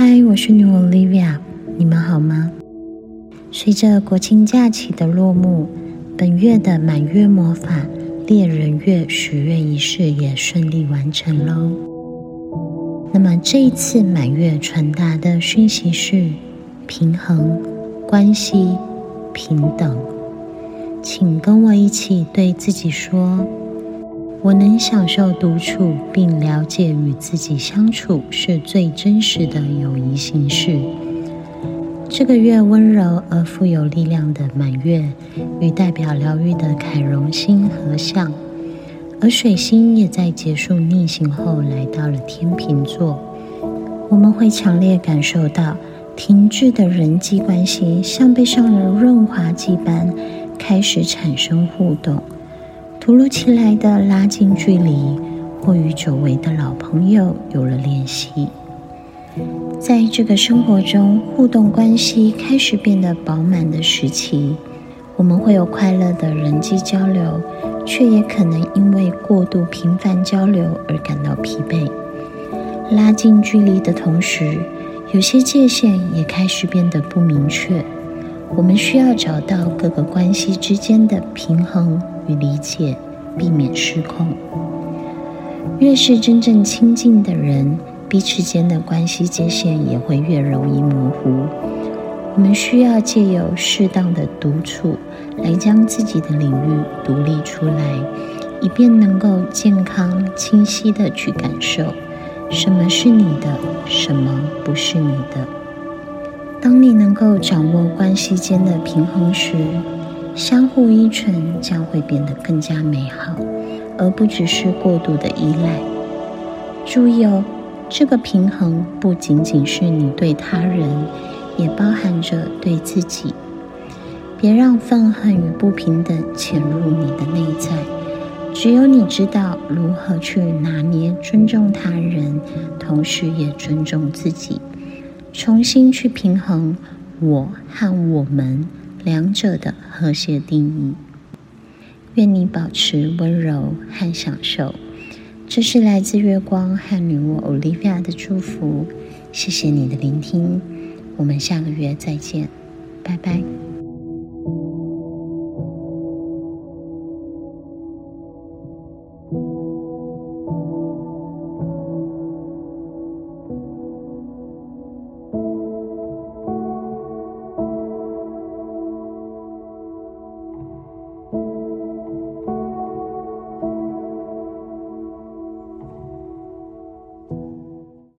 嗨，我是女王 Olivia，你们好吗？随着国庆假期的落幕，本月的满月魔法猎人月许愿仪式也顺利完成喽。那么这一次满月传达的讯息是平衡、关系、平等，请跟我一起对自己说。我能享受独处，并了解与自己相处是最真实的友谊形式。这个月温柔而富有力量的满月，与代表疗愈的凯荣星合相，而水星也在结束逆行后来到了天秤座。我们会强烈感受到停滞的人际关系，像被上了润滑剂般，开始产生互动。突如其来的拉近距离，或与久违的老朋友有了联系，在这个生活中互动关系开始变得饱满的时期，我们会有快乐的人际交流，却也可能因为过度频繁交流而感到疲惫。拉近距离的同时，有些界限也开始变得不明确。我们需要找到各个关系之间的平衡与理解，避免失控。越是真正亲近的人，彼此间的关系界限也会越容易模糊。我们需要借由适当的独处，来将自己的领域独立出来，以便能够健康、清晰的去感受什么是你的，什么不是你的。当你能够掌握关系间的平衡时，相互依存将会变得更加美好，而不只是过度的依赖。注意哦，这个平衡不仅仅是你对他人，也包含着对自己。别让愤恨与不平等潜入你的内在。只有你知道如何去拿捏尊重他人，同时也尊重自己。重新去平衡我和我们两者的和谐定义。愿你保持温柔和享受。这是来自月光和女巫 Olivia 的祝福。谢谢你的聆听，我们下个月再见，拜拜。